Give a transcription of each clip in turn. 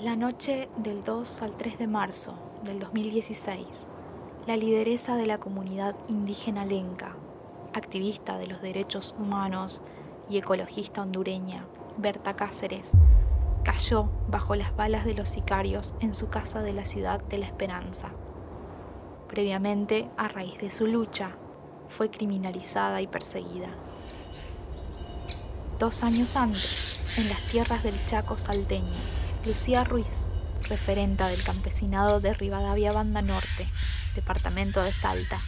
La noche del 2 al 3 de marzo del 2016, la lideresa de la comunidad indígena lenca, activista de los derechos humanos y ecologista hondureña, Berta Cáceres, cayó bajo las balas de los sicarios en su casa de la ciudad de La Esperanza. Previamente, a raíz de su lucha, fue criminalizada y perseguida. Dos años antes, en las tierras del Chaco salteño, Lucía Ruiz, referenta del campesinado de Rivadavia Banda Norte, departamento de Salta,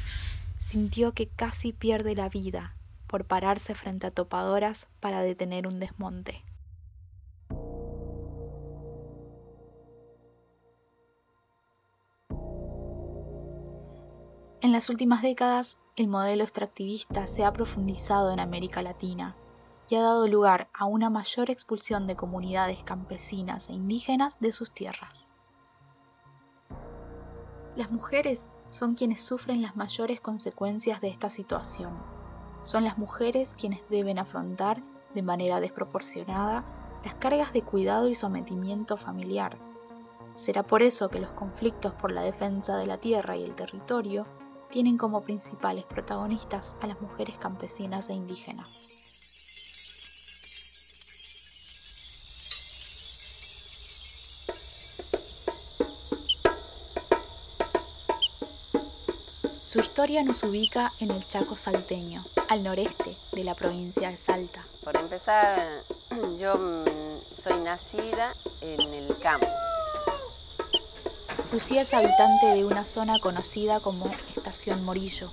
sintió que casi pierde la vida por pararse frente a topadoras para detener un desmonte. En las últimas décadas, el modelo extractivista se ha profundizado en América Latina y ha dado lugar a una mayor expulsión de comunidades campesinas e indígenas de sus tierras. Las mujeres son quienes sufren las mayores consecuencias de esta situación. Son las mujeres quienes deben afrontar de manera desproporcionada las cargas de cuidado y sometimiento familiar. Será por eso que los conflictos por la defensa de la tierra y el territorio tienen como principales protagonistas a las mujeres campesinas e indígenas. Su historia nos ubica en el Chaco salteño, al noreste de la provincia de Salta. Por empezar, yo mm, soy nacida en el campo. Lucía es habitante de una zona conocida como Estación Morillo.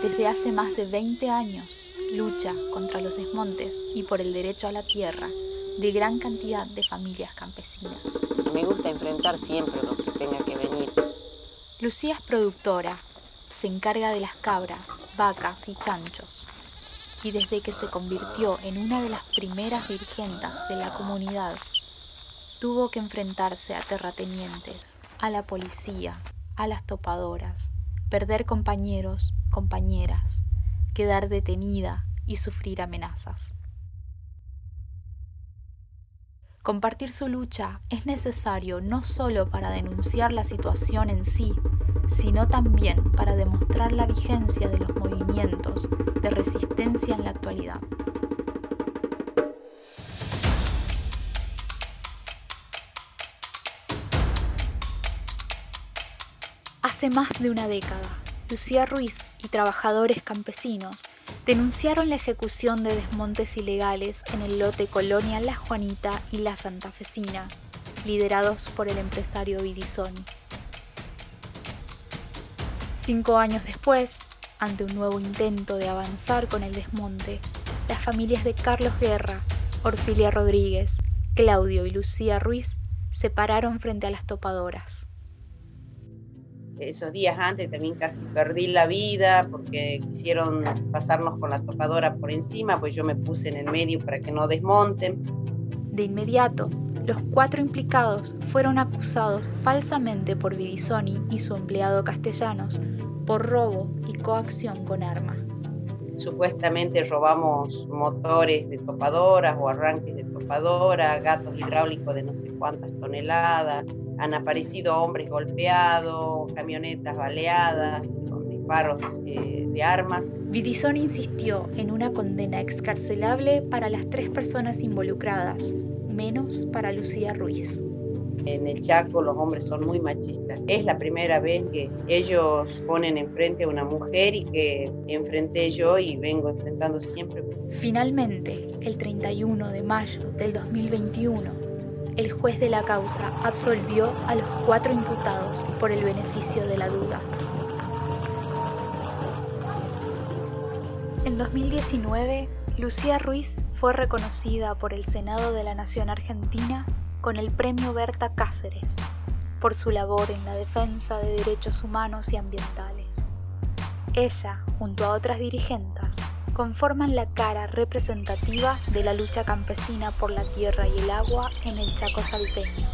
Desde hace más de 20 años lucha contra los desmontes y por el derecho a la tierra de gran cantidad de familias campesinas. Me gusta enfrentar siempre lo que tenga que venir. Lucía es productora, se encarga de las cabras, vacas y chanchos. Y desde que se convirtió en una de las primeras dirigentes de la comunidad, tuvo que enfrentarse a terratenientes, a la policía, a las topadoras, perder compañeros, compañeras, quedar detenida y sufrir amenazas. Compartir su lucha es necesario no solo para denunciar la situación en sí, sino también para demostrar la vigencia de los movimientos de resistencia en la actualidad. Hace más de una década, Lucía Ruiz y trabajadores campesinos denunciaron la ejecución de desmontes ilegales en el lote Colonia La Juanita y La Santafesina, liderados por el empresario Vidisoni. Cinco años después, ante un nuevo intento de avanzar con el desmonte, las familias de Carlos Guerra, Orfilia Rodríguez, Claudio y Lucía Ruiz se pararon frente a las topadoras. Esos días antes también casi perdí la vida porque quisieron pasarnos con la topadora por encima, pues yo me puse en el medio para que no desmonten. De inmediato, los cuatro implicados fueron acusados falsamente por Vidisoni y su empleado castellanos por robo y coacción con arma. Supuestamente robamos motores de topadoras o arranques de topadora, gatos hidráulicos de no sé cuántas toneladas, han aparecido hombres golpeados, camionetas baleadas, con disparos eh, de armas. Vidisoni insistió en una condena excarcelable para las tres personas involucradas, menos para Lucía Ruiz. En el Chaco los hombres son muy machistas. Es la primera vez que ellos ponen enfrente a una mujer y que enfrenté yo y vengo enfrentando siempre. Finalmente, el 31 de mayo del 2021, el juez de la causa absolvió a los cuatro imputados por el beneficio de la duda. En 2019, Lucía Ruiz fue reconocida por el Senado de la Nación Argentina con el Premio Berta Cáceres por su labor en la defensa de derechos humanos y ambientales. Ella, junto a otras dirigentes, conforman la cara representativa de la lucha campesina por la tierra y el agua en el Chaco salteño.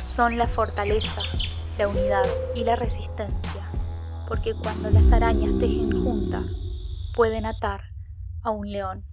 Son la fortaleza, la unidad y la resistencia, porque cuando las arañas tejen juntas, pueden atar a un león.